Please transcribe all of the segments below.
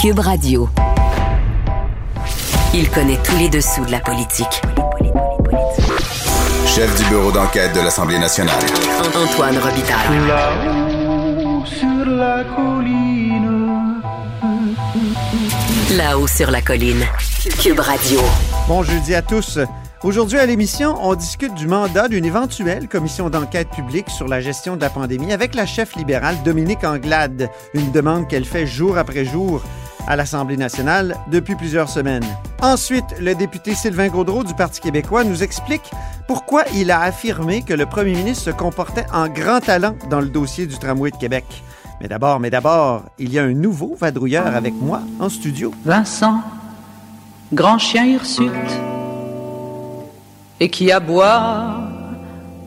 Cube Radio. Il connaît tous les dessous de la politique. Chef du bureau d'enquête de l'Assemblée nationale. Antoine Robitaille. Là-haut sur la colline. Là-haut sur la colline. Cube Radio. Bon jeudi à tous. Aujourd'hui à l'émission, on discute du mandat d'une éventuelle commission d'enquête publique sur la gestion de la pandémie avec la chef libérale Dominique Anglade, une demande qu'elle fait jour après jour à l'Assemblée nationale depuis plusieurs semaines. Ensuite, le député Sylvain Gaudreau du Parti québécois nous explique pourquoi il a affirmé que le premier ministre se comportait en grand talent dans le dossier du tramway de Québec. Mais d'abord, mais d'abord, il y a un nouveau vadrouilleur avec moi en studio. Vincent, grand chien hirsute, et qui aboie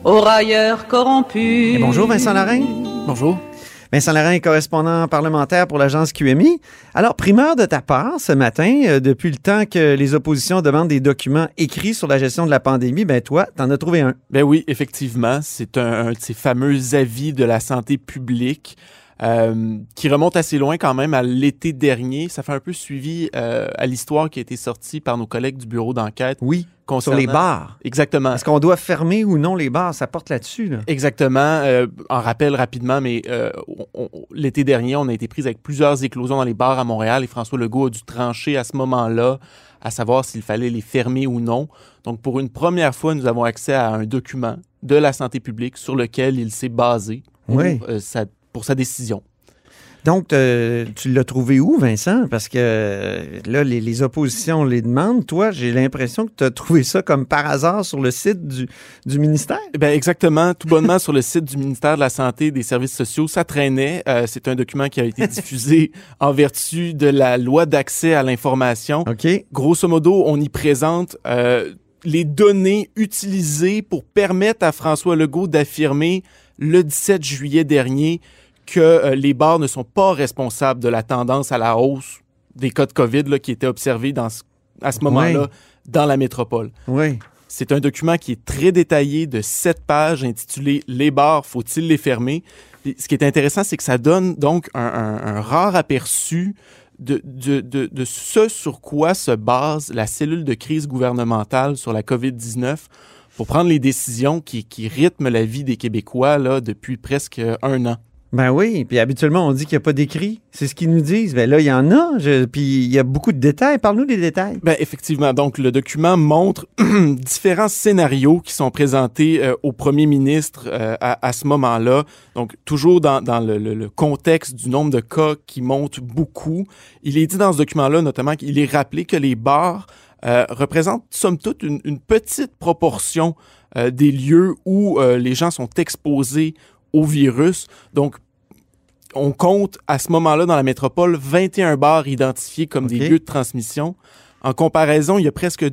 aux railleurs corrompus. Et bonjour Vincent Larrain. Bonjour. Vincent Larrain est correspondant parlementaire pour l'agence QMI. Alors, primeur de ta part ce matin, euh, depuis le temps que les oppositions demandent des documents écrits sur la gestion de la pandémie, ben toi, t'en as trouvé un. Ben oui, effectivement, c'est un, un de ces fameux avis de la santé publique euh, qui remonte assez loin quand même à l'été dernier. Ça fait un peu suivi euh, à l'histoire qui a été sortie par nos collègues du bureau d'enquête. Oui, sur concernant- les bars. Exactement. Est-ce qu'on doit fermer ou non les bars? Ça porte là-dessus, là. Exactement. Euh, en rappel rapidement, mais euh, l'été dernier, on a été pris avec plusieurs éclosions dans les bars à Montréal et François Legault a dû trancher à ce moment-là à savoir s'il fallait les fermer ou non. Donc, pour une première fois, nous avons accès à un document de la santé publique sur lequel il s'est basé pour, Oui. euh, sa, pour sa décision. Donc, euh, tu l'as trouvé où, Vincent? Parce que euh, là, les, les oppositions les demandent. Toi, j'ai l'impression que tu as trouvé ça comme par hasard sur le site du, du ministère. Ben exactement, tout bonnement sur le site du ministère de la Santé et des Services sociaux, ça traînait. Euh, c'est un document qui a été diffusé en vertu de la loi d'accès à l'information. OK? Grosso modo, on y présente euh, les données utilisées pour permettre à François Legault d'affirmer le 17 juillet dernier que euh, les bars ne sont pas responsables de la tendance à la hausse des cas de COVID là, qui étaient observés dans ce- à ce moment-là dans la métropole. Oui. C'est un document qui est très détaillé de sept pages intitulé Les bars, faut-il les fermer? Ce qui est intéressant, c'est que ça donne donc un, un- un rare aperçu de, de, de, de ce sur quoi se base la cellule de crise gouvernementale sur la COVID-19 pour prendre les décisions qui, qui rythment la vie des Québécois là, depuis presque un an. Ben oui, puis habituellement, on dit qu'il n'y a pas d'écrit. C'est ce qu'ils nous disent. Ben là, il y en a. Puis il y a beaucoup de détails. Parle-nous des détails. Ben, effectivement, donc le document montre différents scénarios qui sont présentés euh, au premier ministre euh, à, ce moment-là. Donc, toujours dans, le, contexte du nombre de cas qui monte beaucoup. Il est dit dans ce document-là, notamment, qu'il est rappelé que les bars euh, représentent, somme toute, une, une petite proportion des lieux où les gens sont exposés au virus. Donc, on compte à ce moment-là dans la métropole 21 bars identifiés comme des lieux de transmission. En comparaison, il y a presque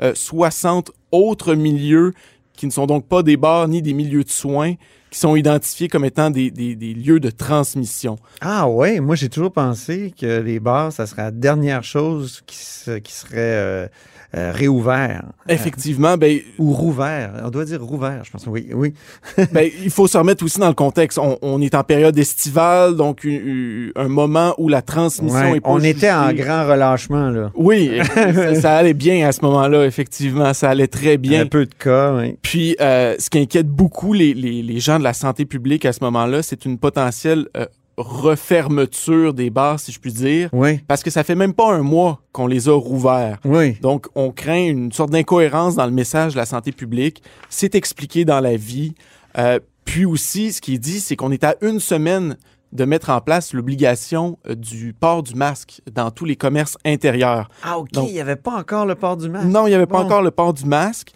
260 autres milieux qui ne sont donc pas des bars ni des milieux de soins qui sont identifiés comme étant des, des- des lieux de transmission. Ah ouais, moi j'ai toujours pensé que les bars, ça serait la dernière chose qui, se- qui serait euh, euh, réouvert. Effectivement, ben, Ou rouvert. On doit dire rouvert, je pense. Oui, oui. ben, il faut se remettre aussi dans le contexte. On, on est en période estivale, donc un moment où la transmission Ouais, est pas on était en grand relâchement, là. Oui, ça, ça allait bien à ce moment-là, effectivement. Ça allait très bien. Un peu de cas, oui. Puis, euh, ce qui inquiète beaucoup les, les, les gens de la santé publique à ce moment-là, c'est une potentielle euh, refermeture des bars, si je puis dire, Oui, parce que ça fait même pas un mois qu'on les a rouverts. oui. Donc, on craint une sorte d'incohérence dans le message de la santé publique. C'est expliqué dans la vie. Euh, puis aussi, ce qui est dit, c'est qu'on est à une semaine de mettre en place l'obligation euh, du port du masque dans tous les commerces intérieurs. Ah, OK, Donc- il n'y avait pas encore le port du masque. Non, il n'y avait pas encore le port du masque.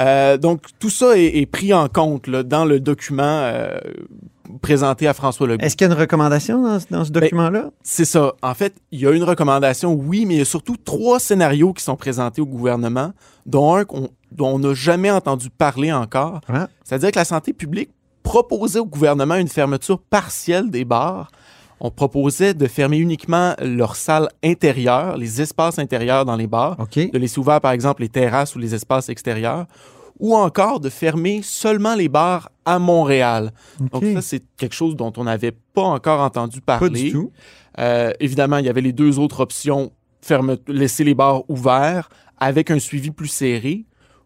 Euh, donc, tout ça est, est pris en compte là, dans le document euh, présenté à François Legault. Est-ce qu'il y a une recommandation dans, ce- dans ce document-là? C'est ça. En fait, il y a une recommandation, oui, mais il y a surtout trois scénarios qui sont présentés au gouvernement, dont un qu'on- dont on n'a jamais entendu parler encore. C'est-à-dire que la santé publique proposait au gouvernement une fermeture partielle des bars. On proposait de fermer uniquement leurs salles intérieures, les espaces intérieurs dans les bars, de laisser ouverts, par exemple, les terrasses ou les espaces extérieurs, ou encore de fermer seulement les bars à Montréal. Donc ça, c'est quelque chose dont on n'avait pas encore entendu Pas parler. du tout. Euh, évidemment, il y avait les deux autres options, ferme, laisser les bars ouverts avec un suivi plus serré,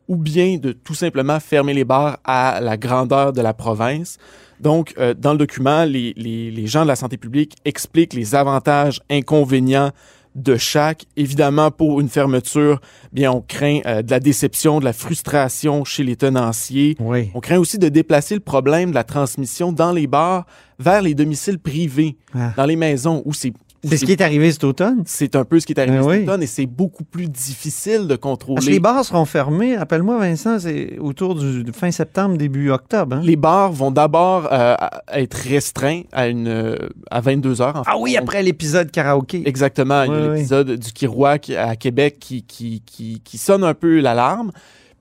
ou bien de tout simplement fermer les bars à la grandeur de la province. Donc, euh, dans le document, les, les- les gens de la santé publique expliquent les avantages, inconvénients de chaque. Évidemment, pour une fermeture, bien, on craint euh, de la déception, de la frustration chez les tenanciers. Oui. On craint aussi de déplacer le problème de la transmission dans les bars vers les domiciles privés, Ah. dans les maisons où c'est C'est ce qui est arrivé cet automne. c'est un peu ce qui est arrivé Ben cet oui. automne et c'est beaucoup plus difficile de contrôler. Parce que les bars seront fermés, rappelle-moi Vincent, c'est autour du fin septembre, début octobre. hein? Les bars vont d'abord euh, être restreints à, une, à 22 heures. en fait. Ah oui, après l'épisode karaoké. Exactement. Oui, l'épisode du Kirouac à Québec qui, qui, qui, qui sonne un peu l'alarme.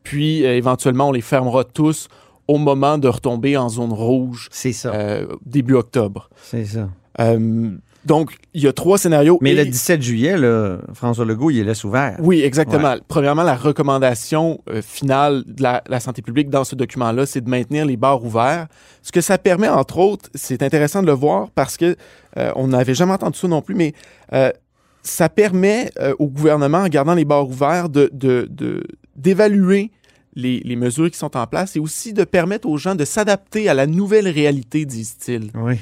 Puis, euh, éventuellement, on les fermera tous au moment de retomber en zone rouge C'est ça. euh, début octobre. C'est ça. Euh, donc, il y a trois scénarios. Mais Et- le 17 juillet, là, François Legault, il laisse ouvert. Oui, exactement. Premièrement, la recommandation euh, finale de la, la santé publique dans ce document-là, c'est de maintenir les bars ouverts. Ce que ça permet, entre autres, c'est intéressant de le voir parce que euh, on n'avait jamais entendu ça non plus, mais euh, ça permet au gouvernement, en gardant les bars ouverts, de- d'évaluer les, les mesures qui sont en place et aussi de permettre aux gens de s'adapter à la nouvelle réalité, disent-ils. Oui.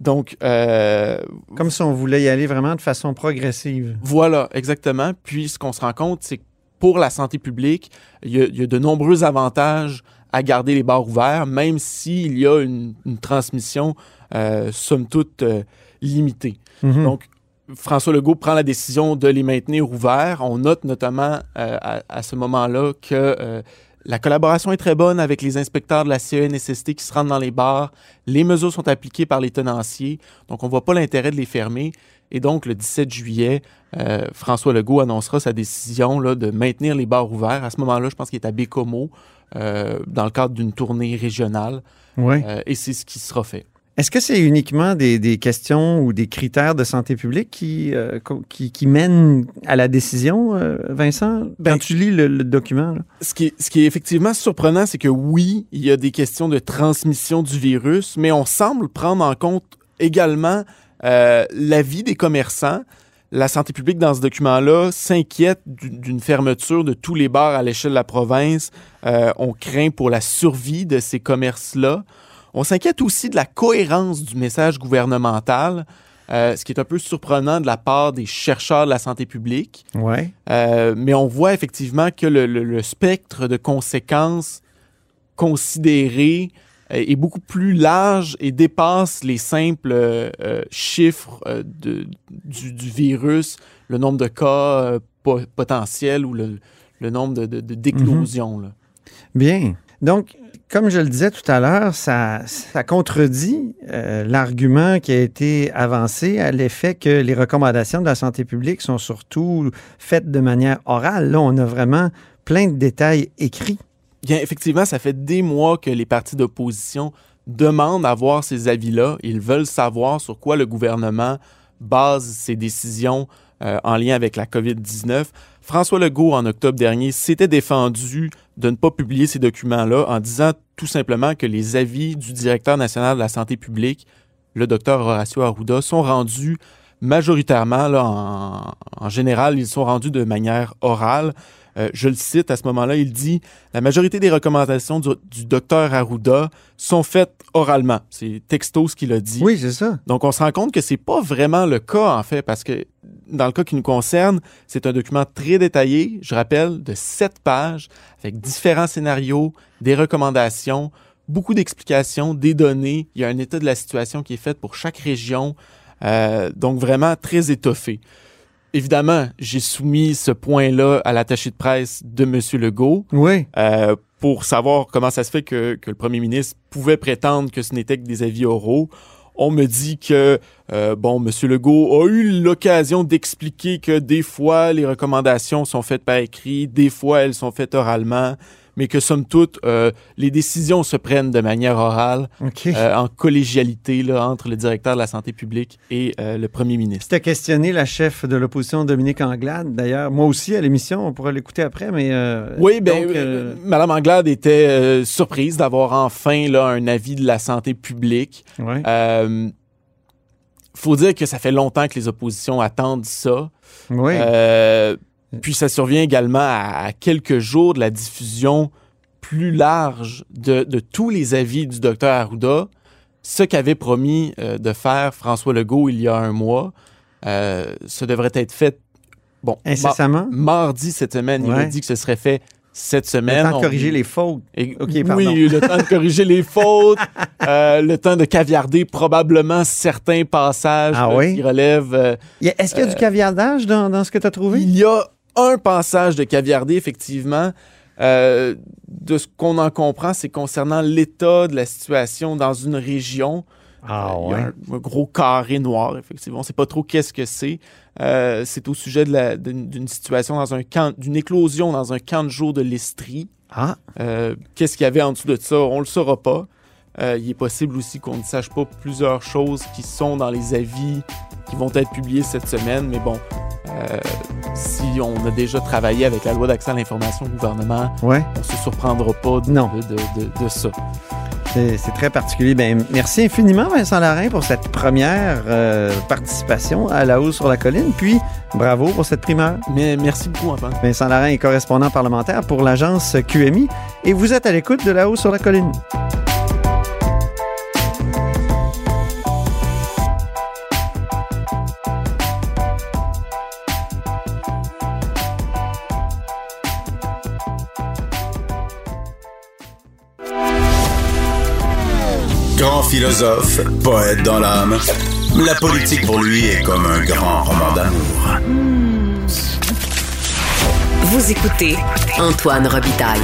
Donc, euh, Comme si on voulait y aller vraiment de façon progressive. Voilà, exactement. Puis ce qu'on se rend compte, c'est que pour la santé publique, il y, a, il y a de nombreux avantages à garder les bars ouverts, même s'il y a une, une transmission, euh, somme toute, euh, limitée. Mhm. Donc, François Legault prend la décision de les maintenir ouverts. On note notamment euh, à, à ce moment-là que la collaboration est très bonne avec les inspecteurs de la CENSST qui se rendent dans les bars. Les mesures sont appliquées par les tenanciers. Donc, on ne voit pas l'intérêt de les fermer. Et donc, le 17 juillet, euh, François Legault annoncera sa décision là, de maintenir les bars ouverts. À ce moment-là, je pense qu'il est à Bécomo, euh, dans le cadre d'une tournée régionale. Oui. Euh, et c'est ce qui sera fait. Est-ce que c'est uniquement des, des questions ou des critères de santé publique qui, euh, qui, qui mènent à la décision, euh, Vincent? Ben- Quand tu lis le, le document, là? Ce qui, est, ce qui est effectivement surprenant, c'est que oui, il y a des questions de transmission du virus, mais on semble prendre en compte également euh, l'avis des commerçants. La santé publique, dans ce document-là, s'inquiète du- d'une fermeture de tous les bars à l'échelle de la province. Euh, on craint pour la survie de ces commerces-là. On s'inquiète aussi de la cohérence du message gouvernemental, euh, ce qui est un peu surprenant de la part des chercheurs de la santé publique. Oui. Euh, mais on voit effectivement que le, le- le spectre de conséquences considérées euh, est beaucoup plus large et dépasse les simples euh, chiffres de- du, du virus, le nombre de cas po- potentiels ou le, le nombre de, d'éclosions. là. Bien. Donc, comme je le disais tout à l'heure, ça, contredit euh, l'argument qui a été avancé à l'effet que les recommandations de la santé publique sont surtout faites de manière orale. Là, on a vraiment plein de détails écrits. Bien, effectivement, ça fait des mois que les partis d'opposition demandent à voir ces avis-là. Ils veulent savoir sur quoi le gouvernement base ses décisions euh, en lien avec la COVID-19. François Legault, en octobre dernier, s'était défendu de ne pas publier ces documents-là en disant tout simplement que les avis du directeur national de la santé publique, le docteur Horacio Arruda, sont rendus majoritairement, là, en, en général, ils sont rendus de manière orale. Euh, je le cite à ce moment-là, il dit La majorité des recommandations du, du docteur Arruda sont faites oralement. C'est texto ce qu'il a dit. Oui, c'est ça. Donc, on se rend compte que c'est pas vraiment le cas, en fait, parce que dans le cas qui nous concerne, c'est un document très détaillé, je rappelle, de sept pages, avec différents scénarios, des recommandations, beaucoup d'explications, des données. Il y a un état de la situation qui est fait pour chaque région. Euh, donc, vraiment très étoffé. Évidemment, j'ai soumis ce point-là à l'attaché de presse de M. Legault Oui. euh, pour savoir comment ça se fait que, que le premier ministre pouvait prétendre que ce n'était que des avis oraux. On me dit que, euh, bon, M. Legault a eu l'occasion d'expliquer que des fois, les recommandations sont faites par écrit, des fois, elles sont faites oralement. Mais que somme toute, euh, les décisions se prennent de manière orale, euh, en collégialité là, entre le directeur de la santé publique et euh, le premier ministre. Tu as questionné la chef de l'opposition, Dominique Anglade, d'ailleurs. Moi aussi, à l'émission, on pourra l'écouter après, mais... Oui, euh, Madame Anglade était surprise d'avoir enfin là, un avis de la santé publique. ouais. Faut dire que ça fait longtemps que les oppositions attendent ça. oui. Euh, puis ça survient également à, à quelques jours de la diffusion plus large de, de tous les avis du docteur Arruda. Ce qu'avait promis euh, de faire François Legault il y a un mois, euh, ça devrait être fait bon Incessamment? mardi cette semaine. Il a dit que ce serait fait cette Le semaine. temps de On- corriger les fautes. et- Ok, pardon. oui, le temps de corriger les fautes, euh, le temps de caviarder probablement certains passages Ah euh, oui? qui relèvent. euh, Est-ce qu'il y a du caviardage dans, dans ce que tu as trouvé? il y a un passage de caviardé, effectivement. Euh, de ce qu'on en comprend, c'est concernant l'état de la situation dans une région. Ah Euh, il y a un, un gros carré noir, effectivement. On ne sait pas trop qu'est-ce que c'est. Euh, c'est au sujet d'une situation dans un camp, d'une éclosion dans un camp de jour de l'Estrie. Ah, Euh, Qu'est-ce qu'il y avait en dessous de ça? On le saura pas. Euh, il est possible aussi qu'on ne sache pas plusieurs choses qui sont dans les avis qui vont être publiés cette semaine, mais bon, euh, si on a déjà travaillé avec la loi d'accès à l'information au gouvernement, ouais. on se surprendra pas de, Non. de, de- de- de ça. C'est très particulier. Ben, merci infiniment, Vincent Larin, pour cette première euh, participation à La Haut sur la Colline. Puis, bravo pour cette primeur. Mais merci beaucoup, Antoine. Vincent Larin est correspondant parlementaire pour l'agence QMI. Et vous êtes à l'écoute de La Haut sur la Colline. Philosophe, poète dans l'âme, la politique pour lui est comme un grand roman d'amour. Vous écoutez Antoine Robitaille,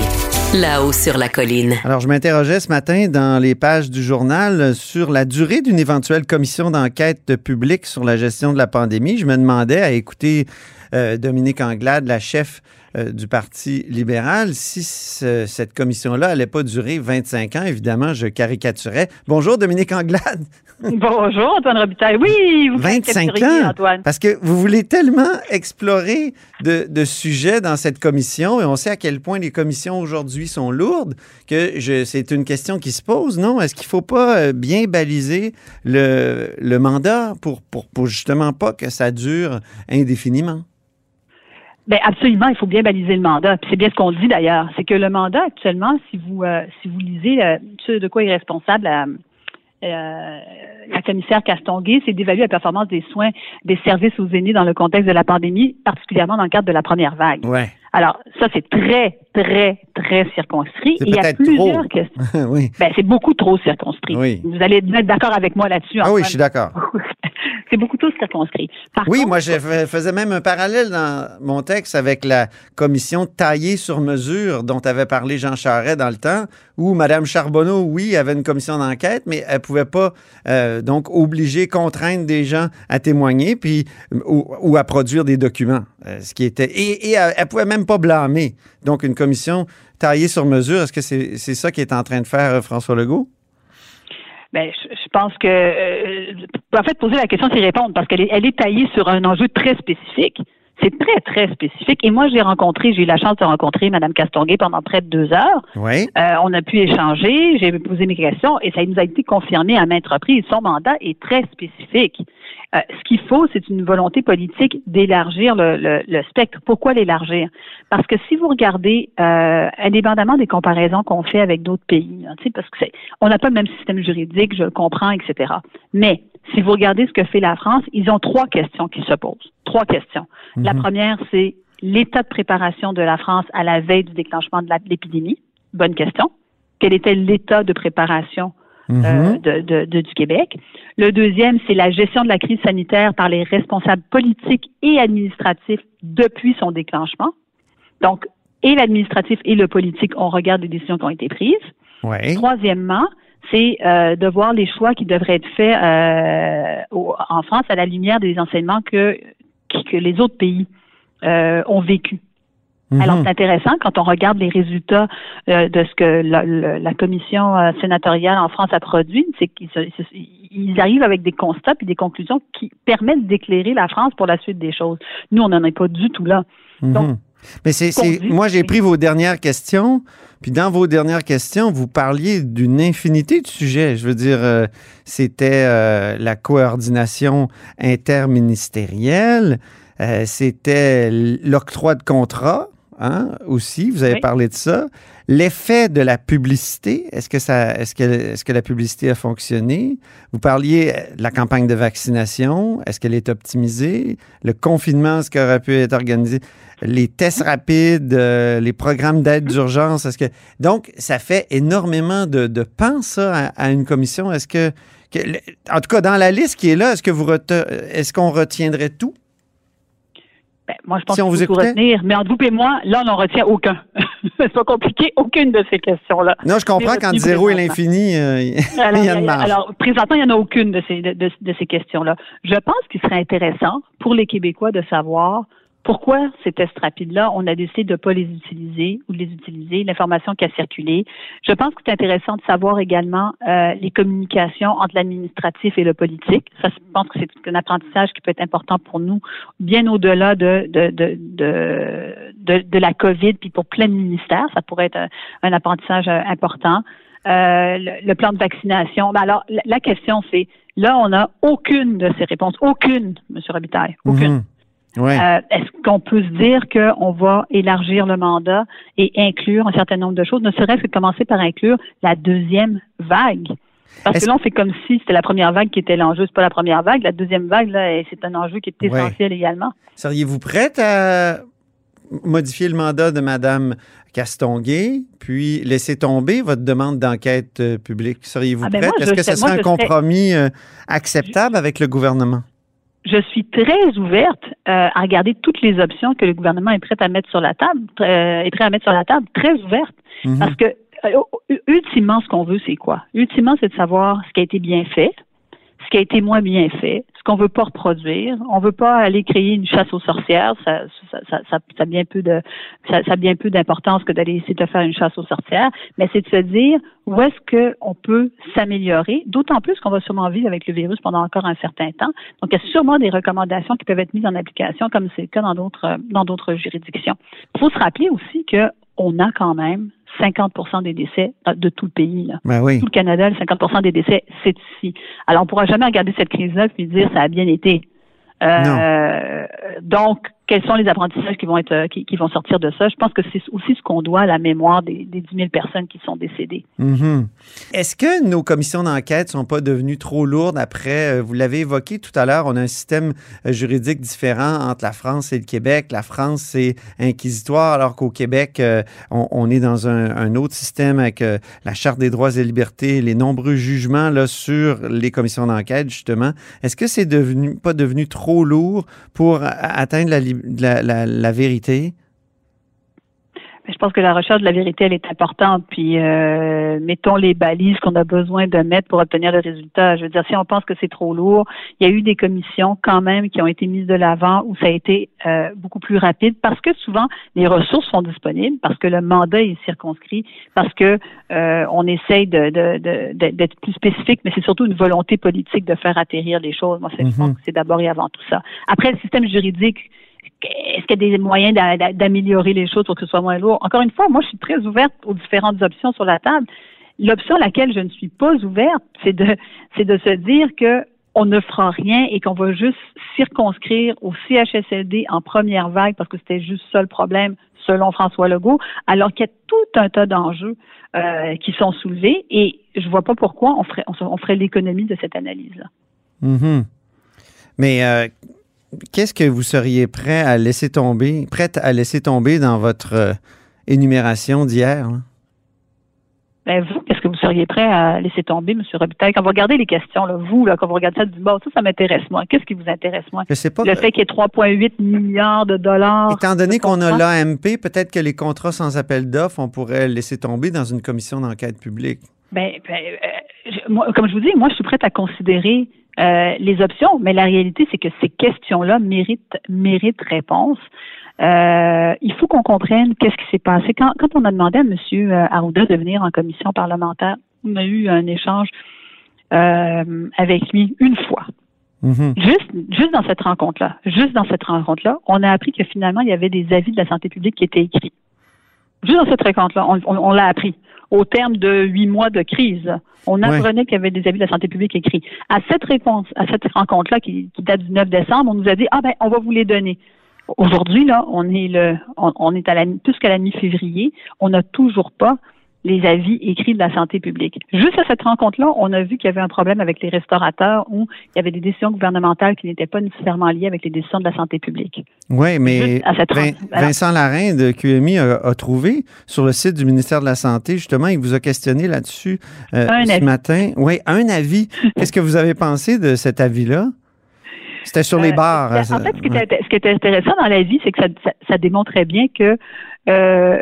là-haut sur la colline. Alors, je m'interrogeais ce matin dans les pages du journal sur la durée d'une éventuelle commission d'enquête publique sur la gestion de la pandémie. Je me demandais à écouter euh, Dominique Anglade, la chef euh, du Parti libéral, si ce- cette commission-là allait pas durer 25 ans. Évidemment, je caricaturais. Bonjour, Dominique Anglade. Bonjour, Antoine Robitaille. Oui, vous faites 25 capturer, ans? Antoine? Parce que vous voulez tellement explorer de, de sujets dans cette commission et on sait à quel point les commissions aujourd'hui sont lourdes que c'est une question qui se pose, non? Est-ce qu'il ne faut pas euh, bien baliser le, le mandat pour, pour, pour justement pas que ça dure indéfiniment? Ben absolument, il faut bien baliser le mandat. Puis c'est bien ce qu'on dit d'ailleurs, c'est que le mandat actuellement, si vous euh, si vous lisez euh, ce de quoi est responsable la, euh, la commissaire Castonguay, c'est d'évaluer la performance des soins des services aux aînés dans le contexte de la pandémie, particulièrement dans le cadre de la première vague. Ouais. Alors ça c'est très très très circonscrit. C'est Et il y a plusieurs trop. questions. oui. Ben c'est beaucoup trop circonscrit. Oui. Vous allez être d'accord avec moi là-dessus. Ah oui, je suis d'accord. c'est beaucoup trop circonscrit. Par Oui, contre, moi, je fais- faisais même un parallèle dans mon texte avec la commission taillée sur mesure dont avait parlé Jean Charest dans le temps, où Mme Charbonneau, oui, avait une commission d'enquête, mais elle pouvait pas euh, donc obliger, contraindre des gens à témoigner, puis ou, ou à produire des documents, euh, ce qui était et, et elle, elle pouvait même pas blâmer. Donc une commission taillée sur mesure, est-ce que c'est c'est ça qui est en train de faire euh, François Legault? Ben, je, je pense que, euh, en fait, poser la question, c'est répondre parce qu'elle est, elle est taillée sur un enjeu très spécifique. C'est très, très spécifique. Et moi, j'ai rencontré, j'ai eu la chance de rencontrer Mme Castonguay pendant près de deux heures. Oui. Euh, on a pu échanger, j'ai posé mes questions et ça nous a été confirmé à maintes reprises. Son mandat est très spécifique. Euh, ce qu'il faut, c'est une volonté politique d'élargir le, le- le spectre. Pourquoi l'élargir? Parce que si vous regardez, euh, indépendamment des comparaisons qu'on fait avec d'autres pays, hein, parce que c'est, on n'a pas le même système juridique, je le comprends, etc. Mais si vous regardez ce que fait la France, ils ont trois questions qui se posent. Trois questions. La Mhm. première, c'est l'état de préparation de la France à la veille du déclenchement de l'épidémie. Bonne question. Quel était l'état de préparation euh, Mhm. de, de- de- du Québec. Le deuxième, c'est la gestion de la crise sanitaire par les responsables politiques et administratifs depuis son déclenchement. Donc, et l'administratif et le politique, on regarde les décisions qui ont été prises. Troisièmement, c'est euh, de voir les choix qui devraient être faits euh, au- en France à la lumière des enseignements que, que les autres pays euh, ont vécu. Mhm. Alors, c'est intéressant quand on regarde les résultats euh, de ce que la, la, commission euh, sénatoriale en France a produit, c'est qu'ils arrivent avec des constats et des conclusions qui permettent d'éclairer la France pour la suite des choses. Nous, on n'en est pas du tout là. Mhm. Mais c'est, moi, j'ai pris vos dernières questions, puis dans vos dernières questions, vous parliez d'une infinité de sujets. Je veux dire, euh, c'était la coordination interministérielle, c'était l'octroi de contrats, hein, aussi. Vous avez parlé de ça. L'effet de la publicité, est-ce que, ça, est-ce, que, est-ce que la publicité a fonctionné? Vous parliez de la campagne de vaccination. Est-ce qu'elle est optimisée? Le confinement, est-ce qu'il aurait pu être organisé? Les tests rapides, euh, les programmes d'aide d'urgence, est-ce que... Donc, ça fait énormément de, de pain, ça, à, une commission. Est-ce que, En tout cas, dans la liste qui est là, est-ce, que vous est-ce qu'on retiendrait tout? Ben, moi, je pense qu'il faut retenir. Mais entre vous et moi, là, on n'en retient aucun. c'est pas compliqué, aucune de ces questions-là. Non, je comprends qu'entre zéro et l'infini, euh, il y a de marge. Alors, présentement, il n'y en a aucune de ces, de ces questions-là. Je pense qu'il serait intéressant pour les Québécois de savoir pourquoi ces tests rapides-là, on a décidé de ne pas les utiliser ou de les utiliser, l'information qui a circulé? Je pense que c'est intéressant de savoir également euh, les communications entre l'administratif et le politique. Ça, je pense que c'est un apprentissage qui peut être important pour nous, bien au-delà de, la COVID, puis pour plein de ministères. Ça pourrait être un, apprentissage euh, important. Euh, le, plan de vaccination. Ben alors, la, question, c'est, là, on n'a aucune de ces réponses. Aucune, M. Robitaille. Aucune. Euh, est-ce qu'on peut se dire qu'on va élargir le mandat et inclure un certain nombre de choses, ne serait-ce que commencer par inclure la deuxième vague? Parce que là, on fait comme si c'était la première vague qui était l'enjeu. C'est pas la première vague. La deuxième vague, là, c'est un enjeu qui est essentiel également. Seriez-vous prête à modifier le mandat de Mme Castonguay, puis laisser tomber votre demande d'enquête euh, publique? Seriez-vous ah, ben prête? Est-ce que ce serait un compromis euh, acceptable avec le gouvernement? Je suis très ouverte euh, à regarder toutes les options que le gouvernement est prêt à mettre sur la table, euh, est prêt à mettre sur la table, très ouverte, mhm. parce que euh, ultimement, ce qu'on veut, c'est quoi? Ultimement, c'est de savoir ce qui a été bien fait, ce qui a été moins bien fait, ce qu'on veut pas reproduire. On veut pas aller créer une chasse aux sorcières. Ça, ça, ça, ça, a bien peu de, ça, ça a bien peu d'importance que d'aller essayer de faire une chasse aux sorcières. Mais c'est de se dire où est-ce qu'on peut s'améliorer. D'autant plus qu'on va sûrement vivre avec le virus pendant encore un certain temps. Donc, il y a sûrement des recommandations qui peuvent être mises en application, comme c'est le cas dans d'autres, dans d'autres juridictions. Il faut se rappeler aussi que on a quand même 50% des décès de tout le pays. Là. Ben oui. Tout le Canada, 50% des décès, c'est ici. Alors, on ne pourra jamais regarder cette crise-là et dire ça a bien été. Euh, donc, quels sont les apprentissages qui vont être euh, qui, vont sortir de ça. Je pense que c'est aussi ce qu'on doit à la mémoire des, des 10 000 personnes qui sont décédées. Mm-hmm. Est-ce que nos commissions d'enquête sont pas devenues trop lourdes après, euh, vous l'avez évoqué tout à l'heure, on a un système euh, juridique différent entre la France et le Québec. La France, c'est inquisitoire, alors qu'au Québec, on, est dans un, autre système avec la Charte des droits et libertés, les nombreux jugements là, sur les commissions d'enquête, justement. Est-ce que c'est devenu pas devenu trop lourd pour atteindre la, la, la, vérité? Je pense que la recherche de la vérité, elle est importante. Puis, euh, mettons les balises qu'on a besoin de mettre pour obtenir le résultat. Je veux dire, si on pense que c'est trop lourd, il y a eu des commissions quand même qui ont été mises de l'avant où ça a été euh, beaucoup plus rapide parce que souvent les ressources sont disponibles, parce que le mandat est circonscrit, parce que euh, on essaye de, d'être plus spécifique, mais c'est surtout une volonté politique de faire atterrir les choses. Moi, je pense que c'est d'abord et avant tout ça. Après, le système juridique est-ce qu'il y a des moyens d'améliorer les choses pour que ce soit moins lourd? Encore une fois, moi, je suis très ouverte aux différentes options sur la table. L'option à laquelle je ne suis pas ouverte, c'est de, c'est de se dire que on ne fera rien et qu'on va juste circonscrire au CHSLD en première vague parce que c'était juste ça le problème selon François Legault, alors qu'il y a tout un tas d'enjeux euh, qui sont soulevés et je vois pas pourquoi on ferait, on, ferait l'économie de cette analyse-là. Mm-hmm. Mais euh, qu'est-ce que vous seriez prêt à laisser tomber, prête à laisser tomber dans votre euh, énumération d'hier? Ben vous, qu'est-ce que vous seriez prêt à laisser tomber, M. Robitaille? Quand vous regardez les questions, là, vous, là, quand vous regardez ça, du bon, ça, ça m'intéresse moi. Qu'est-ce qui vous intéresse moi? Je sais pas. Le fait qu'il y ait 3,8 milliards de dollars. Étant donné qu'on a l'AMP, peut-être que les contrats sans appel d'offres, on pourrait laisser tomber dans une commission d'enquête publique. Ben, ben euh, moi, comme je vous dis, moi, je suis prête à considérer euh, les options, mais la réalité, c'est que ces questions-là méritent, méritent réponse. Euh, il faut qu'on comprenne qu'est-ce qui s'est passé. Quand, quand on a demandé à M. Arruda de venir en commission parlementaire, on a eu un échange euh, avec lui une fois. Mhm. Juste, juste dans cette rencontre-là, juste dans cette rencontre-là, on a appris que finalement, il y avait des avis de la santé publique qui étaient écrits. Juste dans cette rencontre-là, on, on- on l'a appris. Au terme de huit mois de crise, on Ouais. apprenait qu'il y avait des avis de la santé publique écrits. À cette réponse, à cette rencontre-là qui, qui date du 9 décembre, on nous a dit ah ben on va vous les donner. Aujourd'hui là, on est le, on, on est à la plus qu'à la mi-février, on n'a toujours pas les avis écrits de la santé publique. Juste à cette rencontre-là, on a vu qu'il y avait un problème avec les restaurateurs où il y avait des décisions gouvernementales qui n'étaient pas nécessairement liées avec les décisions de la santé publique. Oui, mais à cette Vin- Vincent Larin de QMI a, a trouvé sur le site du ministère de la Santé, justement, il vous a questionné là-dessus euh, ce avis. matin. Oui, un avis. Qu'est-ce que vous avez pensé de cet avis-là? C'était sur les Euh, bars. En hein, fait, ce qui, était, ce qui était intéressant dans la vie, c'est que ça, ça, ça démontrait bien que euh,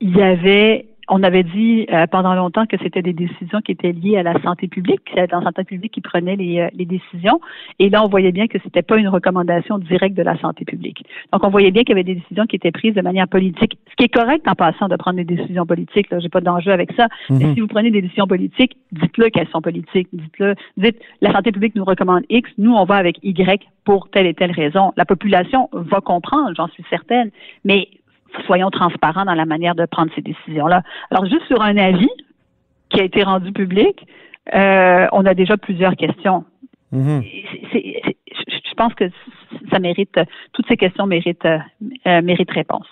il y avait, on avait dit euh, pendant longtemps que c'était des décisions qui étaient liées à la santé publique, que c'était la santé publique qui prenait les, euh, les décisions. Et là, on voyait bien que c'était pas une recommandation directe de la santé publique. Donc, on voyait bien qu'il y avait des décisions qui étaient prises de manière politique, ce qui est correct en passant de prendre des décisions politiques. Là, j'ai pas d'enjeu avec ça. Mais Mhm. si vous prenez des décisions politiques, dites-le qu'elles sont politiques. Dites-le. Dites, la santé publique nous recommande X, nous, on va avec Y pour telle et telle raison. La population va comprendre, j'en suis certaine, mais soyons transparents dans la manière de prendre ces décisions-là. Alors, juste sur un avis qui a été rendu public, euh, on a déjà plusieurs questions. Mhm. C'est- c'est- c'est- je pense que ça mérite, toutes ces questions méritent, euh, méritent réponse.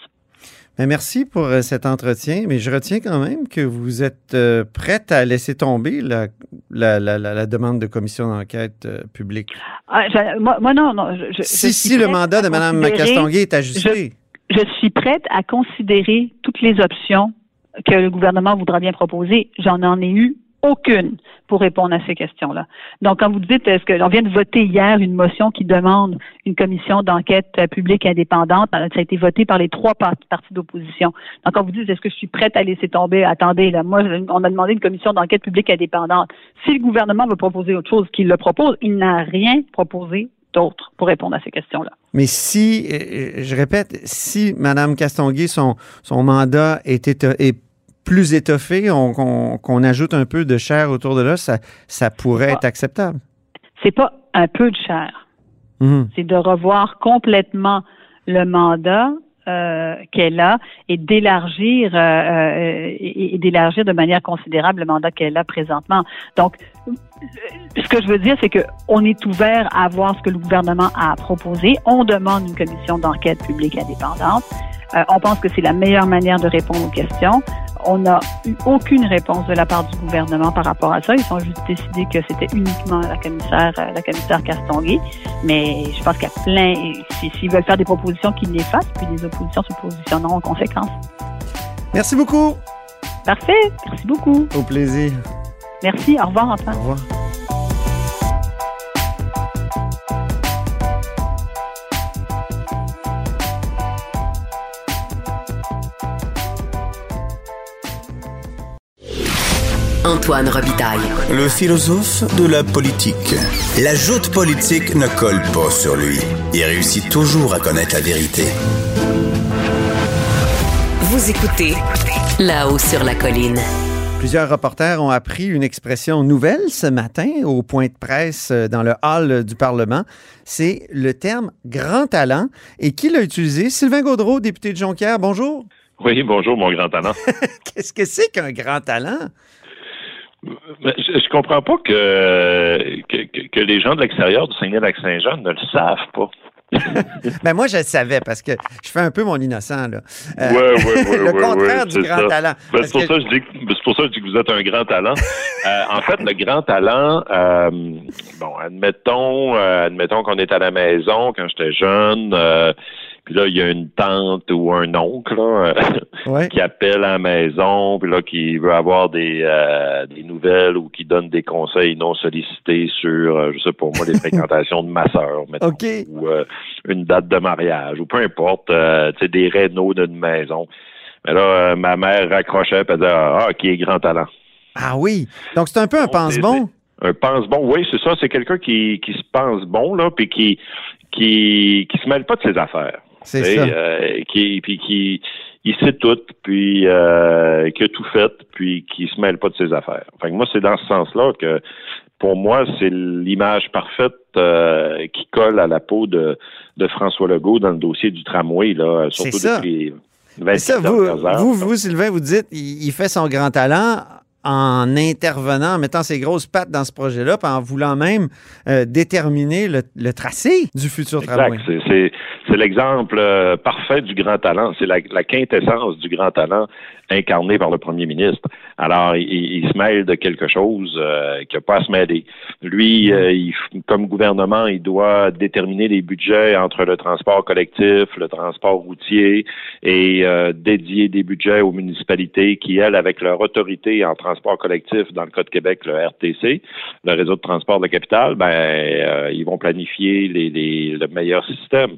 Merci pour euh, cet entretien, mais je retiens quand même que vous êtes euh, prête à laisser tomber la, la, la, la- demande de commission d'enquête euh, publique. Ah, je- moi, moi, non, non. Je, je- je Si, si le mandat de Mme Castonguay est ajusté. Je suis prête à considérer toutes les options que le gouvernement voudra bien proposer. J'en en ai eu aucune pour répondre à ces questions-là. Donc, quand vous dites, est-ce que on vient de voter hier une motion qui demande une commission d'enquête publique indépendante, ça a été voté par les trois par- partis d'opposition. Donc, quand vous dites, est-ce que je suis prête à laisser tomber, attendez, là, moi, on a demandé une commission d'enquête publique indépendante. Si le gouvernement veut proposer autre chose qu'il le propose, il n'a rien proposé d'autre pour répondre à ces questions-là. Mais si, je répète, si Mme Castonguay, son, son mandat est, éto- est plus étoffé, on- qu'on qu'on ajoute un peu de chair autour de là, ça, ça pourrait être acceptable. C'est pas un peu de chair. Mhm. c'est de revoir complètement le mandat euh, qu'elle a et d'élargir euh, euh, et, et d'élargir de manière considérable le mandat qu'elle a présentement. Donc, euh, ce que je veux dire, c'est que on est ouvert à voir ce que le gouvernement a proposé. On demande une commission d'enquête publique indépendante. Euh, on pense que c'est la meilleure manière de répondre aux questions. On n'a eu aucune réponse de la part du gouvernement par rapport à ça. Ils ont juste décidé que c'était uniquement la commissaire, euh, la commissaire Castonguay. Mais je pense qu'il y a plein, si- s'ils veulent faire des propositions, qu'ils les fassent, puis les oppositions se positionneront en conséquence. Merci beaucoup. Parfait. Merci beaucoup. Au plaisir. Merci. Au revoir, Antoine. Au revoir. Antoine Robitaille. Le philosophe de la politique. La joute politique ne colle pas sur lui. Il réussit toujours à connaître la vérité. Vous écoutez là-haut sur la colline. Plusieurs reporters ont appris une expression nouvelle ce matin au point de presse euh, dans le hall du Parlement. C'est le terme grand talent. Et qui l'a utilisé? Sylvain Gaudreau, député de Jonquière. Bonjour. Oui, bonjour, mon grand talent. Qu'est-ce que c'est qu'un grand talent? Mais je, je comprends pas que, que, les gens de l'extérieur du Saguenay-Lac-Saint-Jean ne le savent pas. Ben moi, je le savais parce que je fais un peu mon innocent. Là. Euh, Ouais, ouais, ouais, le contraire du grand ça. talent. Ben, c'est pour, que- ça que je dis que- ben, c'est pour ça que je dis que vous êtes un grand talent. Euh, en fait, le grand talent, euh, bon, admettons, euh, admettons qu'on est à la maison quand j'étais jeune, puis là, il y a une tante ou un oncle là, euh, Ouais. qui appelle à la maison, puis là, qui veut avoir des, euh, des nouvelles ou qui donne des conseils non sollicités sur, euh, je sais pas moi, les fréquentations de ma sœur, mettons, OK. ou euh, une date de mariage, ou peu importe, euh, tu sais, des rénaux d'une maison. Mais là, euh, ma mère raccrochait, puis elle disait, ah, qui est grand talent. Ah oui. Donc, c'est un peu un pense-bon. Un pense-bon, oui, c'est ça. C'est quelqu'un qui, qui se pense bon, là, puis qui, qui, qui se mêle pas de ses affaires. C'est ça. euh, qui, puis qui il sait tout, puis euh, qui a tout fait, puis qui se mêle pas de ses affaires. Fait que moi, c'est dans ce sens-là que pour moi, c'est l'image parfaite euh, qui colle à la peau de, de François Legault dans le dossier du tramway, là, surtout ça. depuis les Mais ça, 24 vous, heures. vous, vous, Sylvain, vous dites, il, il fait son grand talent en intervenant, en mettant ses grosses pattes dans ce projet-là, puis en voulant même euh, déterminer le, le tracé du futur tramway. Exact. C'est- l'exemple euh, parfait du grand talent. C'est la, la quintessence du grand talent incarné par le premier ministre. Alors, il, il se mêle de quelque chose euh, qui n'a pas à se mêler. Lui, euh, il- comme gouvernement, il doit déterminer les budgets entre le transport collectif, le transport routier et euh, dédier des budgets aux municipalités qui, elles, avec leur autorité en transport collectif, dans le cas de Québec, le RTC, le réseau de transport de la capitale, ben, euh, ils vont planifier les, les- le meilleur système.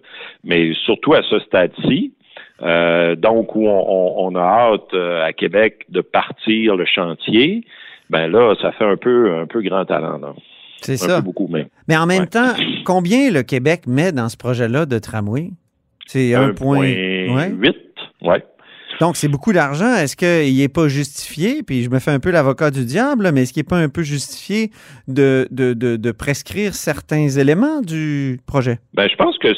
Mais surtout à ce stade-ci, euh, donc où on, on- on a hâte euh, à Québec de partir le chantier, ben là, ça fait un peu un peu grand talent, là. C'est ça. peu beaucoup même. Mais en même Ouais. temps, combien le Québec met dans ce projet-là de tramway? C'est un point. Ouais. 8, ouais. Donc, c'est beaucoup d'argent. Est-ce qu'il n'est pas justifié? Puis je me fais un peu l'avocat du diable, mais est-ce qu'il n'est pas un peu justifié de, de, de, de prescrire certains éléments du projet? Ben, je pense que,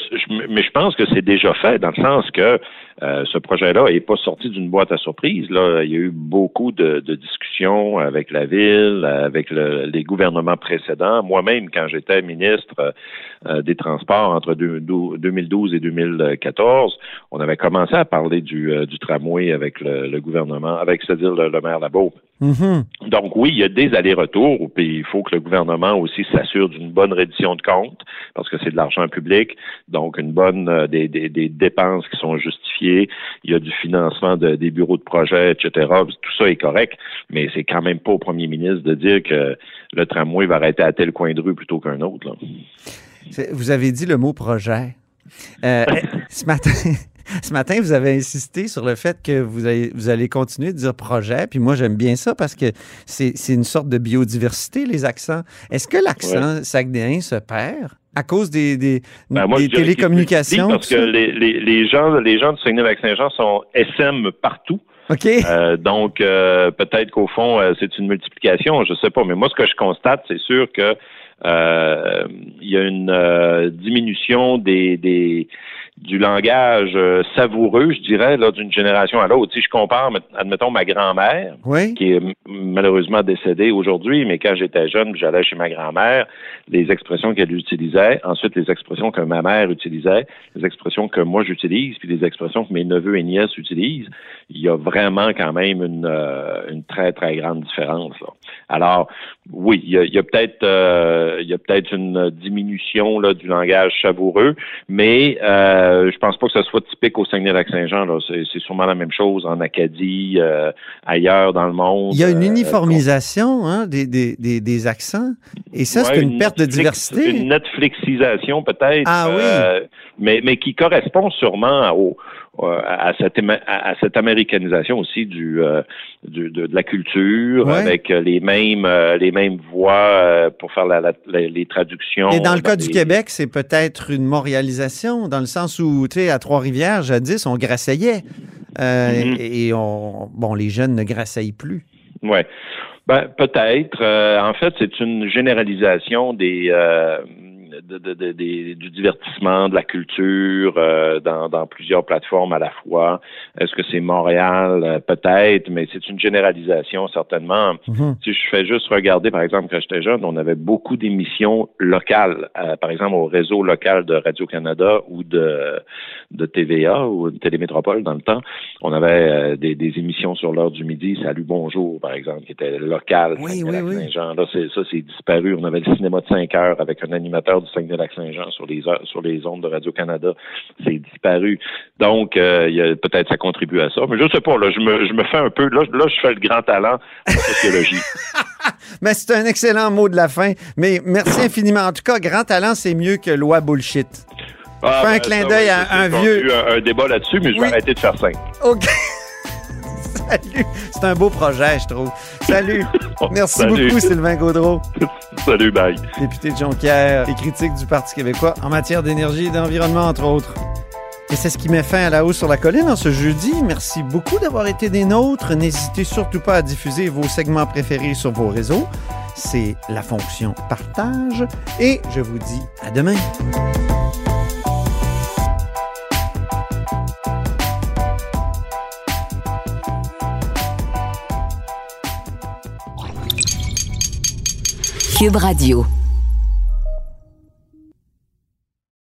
mais je pense que c'est déjà fait dans le sens que euh, ce projet-là n'est pas sorti d'une boîte à surprise. Là, il y a eu beaucoup de, de discussions avec la ville, avec le- les gouvernements précédents. Moi-même, quand j'étais ministre euh, des Transports entre deux- dou- 2012 et 2014, on avait commencé à parler du, euh, du tramway avec le, le gouvernement, avec c'est-à-dire le, le maire Labo. Mhm. Donc oui, il y a des allers-retours, puis il faut que le gouvernement aussi s'assure d'une bonne reddition de comptes, parce que c'est de l'argent public, donc une bonne euh, des, des, des dépenses qui sont justifiées, il y a du financement de- des bureaux de projet, etc. Tout ça est correct, mais c'est quand même pas au premier ministre de dire que le tramway va arrêter à tel coin de rue plutôt qu'un autre. Là. Vous avez dit le mot projet. Euh, ce, matin, ce matin, vous avez insisté sur le fait que vous allez, vous allez continuer de dire projet. Puis moi, j'aime bien ça parce que c'est une sorte de biodiversité, les accents. Est-ce que l'accent saguenéen se perd à cause des, des, Ben, moi, des télécommunications? Parce que les, les, les gens, les gens du Saguenay-Lac-Saint-Jean sont SM partout. OK. Euh, donc, euh, peut-être qu'au fond, euh, c'est une multiplication, je sais pas. Mais moi, ce que je constate, c'est sûr que euh, il y a une diminution des, des du langage euh, savoureux, je dirais, là, d'une génération à l'autre. Si je compare, met- admettons, ma grand-mère, Oui. qui est malheureusement décédée aujourd'hui, mais quand j'étais jeune, j'allais chez ma grand-mère, les expressions qu'elle utilisait, ensuite les expressions que ma mère utilisait, les expressions que moi j'utilise, puis les expressions que mes neveux et nièces utilisent, il y a vraiment quand même une, euh, une très, très grande différence. là. Alors, oui, il y a, il y a peut-être euh, il y a peut-être une diminution là, du langage savoureux, mais euh, je pense pas que ce soit typique au Saguenay-Lac-Saint-Jean. C'est sûrement la même chose en Acadie, euh, ailleurs dans le monde. Il y a une euh, uniformisation hein, des, des, des, des accents. Et ça, c'est une, perte de diversité. Une Netflixisation peut-être. Ah oui. euh, mais, mais qui correspond sûrement au, euh, à, cette, à, cette américanisation aussi du, euh, du- de, de la culture, Ouais. avec euh, les mêmes euh, les mêmes voix euh, pour faire la, la- la- les traductions. Et dans le cas du Québec, c'est peut-être une montréalisation, dans le sens où, tu sais, à Trois-Rivières, jadis, on grasseillait. Euh, Mhm. Et on, bon, les jeunes ne grasseillent plus. Ouais. Ben, peut-être. Euh, en fait, c'est une généralisation des, euh, de- de- de- des- du divertissement, de la culture euh, dans, dans plusieurs plateformes à la fois. Est-ce que c'est Montréal? Euh, peut-être, mais c'est une généralisation certainement. Mhm. Si je fais juste regarder, par exemple, quand j'étais jeune, on avait beaucoup d'émissions locales, euh, par exemple au réseau local de Radio-Canada ou de, de TVA ou de Télémétropole dans le temps. On avait euh, des, des émissions sur l'heure du midi, Salut Bonjour, par exemple, qui était local. Oui, oui, oui. Là, ça, c'est disparu. On avait le cinéma de 5 heures avec un animateur du Saguenay-Lac-Saint-Jean sur les heures, sur les ondes de Radio-Canada. C'est disparu. Donc, euh, il y a, peut-être ça contribue à ça. Mais je sais pas, là, je me, je me fais un peu, là, là, je fais le grand talent en sociologie. Mais c'est un excellent mot de la fin. Mais merci infiniment. En tout cas, grand talent, c'est mieux que loi bullshit. Ah, Fais un ben, clin d'œil oui, à un vieux- eu un, un débat là-dessus, mais je vais Oui. arrêter de faire simple. OK. Salut. C'est un beau projet, je trouve. Salut. Merci Salut. beaucoup, Sylvain Gaudreau, Salut, bye. député de Jonquière et critique du Parti québécois en matière d'énergie et d'environnement, entre autres. Et c'est ce qui met fin à la hausse sur la colline en ce jeudi. Merci beaucoup d'avoir été des nôtres. N'hésitez surtout pas à diffuser vos segments préférés sur vos réseaux. C'est la fonction partage. Et je vous dis à demain. Cube Radio.